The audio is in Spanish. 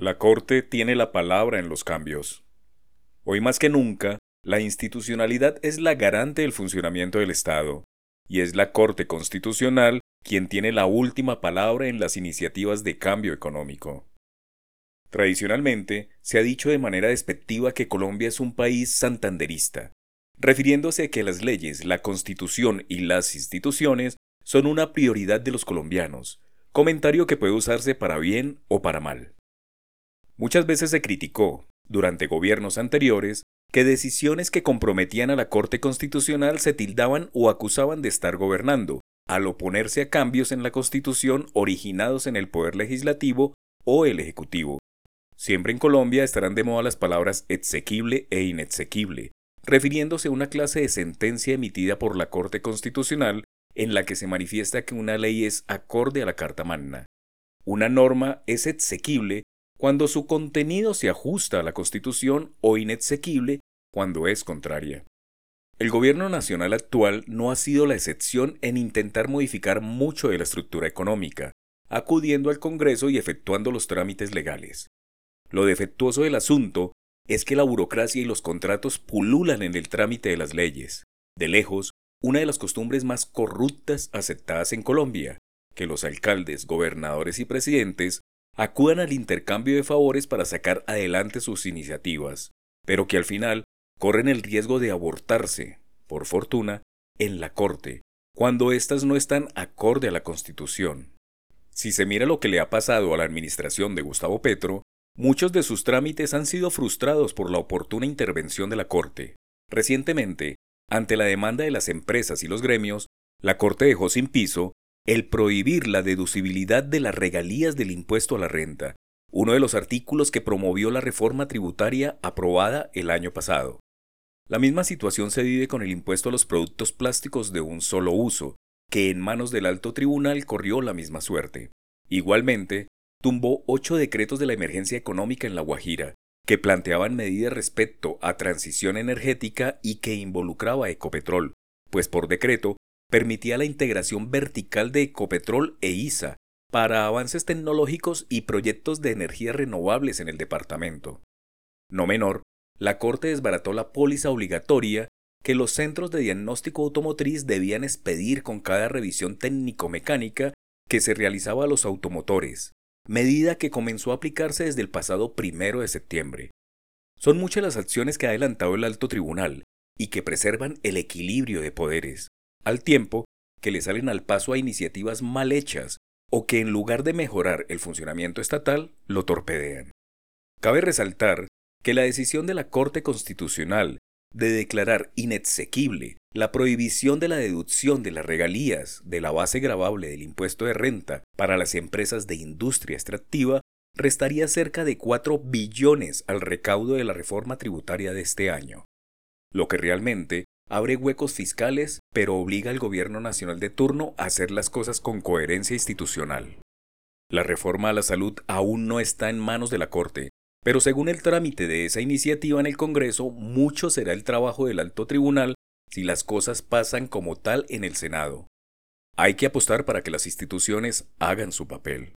La Corte tiene la palabra en los cambios. Hoy más que nunca, la institucionalidad es la garante del funcionamiento del Estado, y es la Corte Constitucional quien tiene la última palabra en las iniciativas de cambio económico. Tradicionalmente, se ha dicho de manera despectiva que Colombia es un país santanderista, refiriéndose a que las leyes, la Constitución y las instituciones son una prioridad de los colombianos, comentario que puede usarse para bien o para mal. Muchas veces se criticó, durante gobiernos anteriores, que decisiones que comprometían a la Corte Constitucional se tildaban o acusaban de estar gobernando, al oponerse a cambios en la Constitución originados en el Poder Legislativo o el Ejecutivo. Siempre en Colombia estarán de moda las palabras exequible e inexequible, refiriéndose a una clase de sentencia emitida por la Corte Constitucional en la que se manifiesta que una ley es acorde a la Carta Magna. Una norma es exequible cuando su contenido se ajusta a la Constitución o inexequible cuando es contraria. El gobierno nacional actual no ha sido la excepción en intentar modificar mucho de la estructura económica, acudiendo al Congreso y efectuando los trámites legales. Lo defectuoso del asunto es que la burocracia y los contratos pululan en el trámite de las leyes. De lejos, una de las costumbres más corruptas aceptadas en Colombia, que los alcaldes, gobernadores y presidentes acudan al intercambio de favores para sacar adelante sus iniciativas, pero que al final corren el riesgo de abortarse, por fortuna, en la Corte, cuando éstas no están acorde a la Constitución. Si se mira lo que le ha pasado a la administración de Gustavo Petro, muchos de sus trámites han sido frustrados por la oportuna intervención de la Corte. Recientemente, ante la demanda de las empresas y los gremios, la Corte dejó sin piso el prohibir la deducibilidad de las regalías del impuesto a la renta, uno de los artículos que promovió la reforma tributaria aprobada el año pasado. La misma situación se vive con el impuesto a los productos plásticos de un solo uso, que en manos del alto tribunal corrió la misma suerte. Igualmente, tumbó ocho decretos de la emergencia económica en La Guajira, que planteaban medidas respecto a transición energética y que involucraba Ecopetrol, pues por decreto permitía la integración vertical de Ecopetrol e ISA para avances tecnológicos y proyectos de energías renovables en el departamento. No menor, la Corte desbarató la póliza obligatoria que los centros de diagnóstico automotriz debían expedir con cada revisión técnico-mecánica que se realizaba a los automotores, medida que comenzó a aplicarse desde el pasado primero de septiembre. Son muchas las acciones que ha adelantado el alto tribunal y que preservan el equilibrio de poderes, al tiempo que le salen al paso a iniciativas mal hechas o que en lugar de mejorar el funcionamiento estatal, lo torpedean. Cabe resaltar que la decisión de la Corte Constitucional de declarar inexequible la prohibición de la deducción de las regalías de la base gravable del impuesto de renta para las empresas de industria extractiva restaría cerca de 4 billones al recaudo de la reforma tributaria de este año, lo que realmente abre huecos fiscales pero obliga al gobierno nacional de turno a hacer las cosas con coherencia institucional. La reforma a la salud aún no está en manos de la Corte, pero según el trámite de esa iniciativa en el Congreso, mucho será el trabajo del alto tribunal si las cosas pasan como tal en el Senado. Hay que apostar para que las instituciones hagan su papel.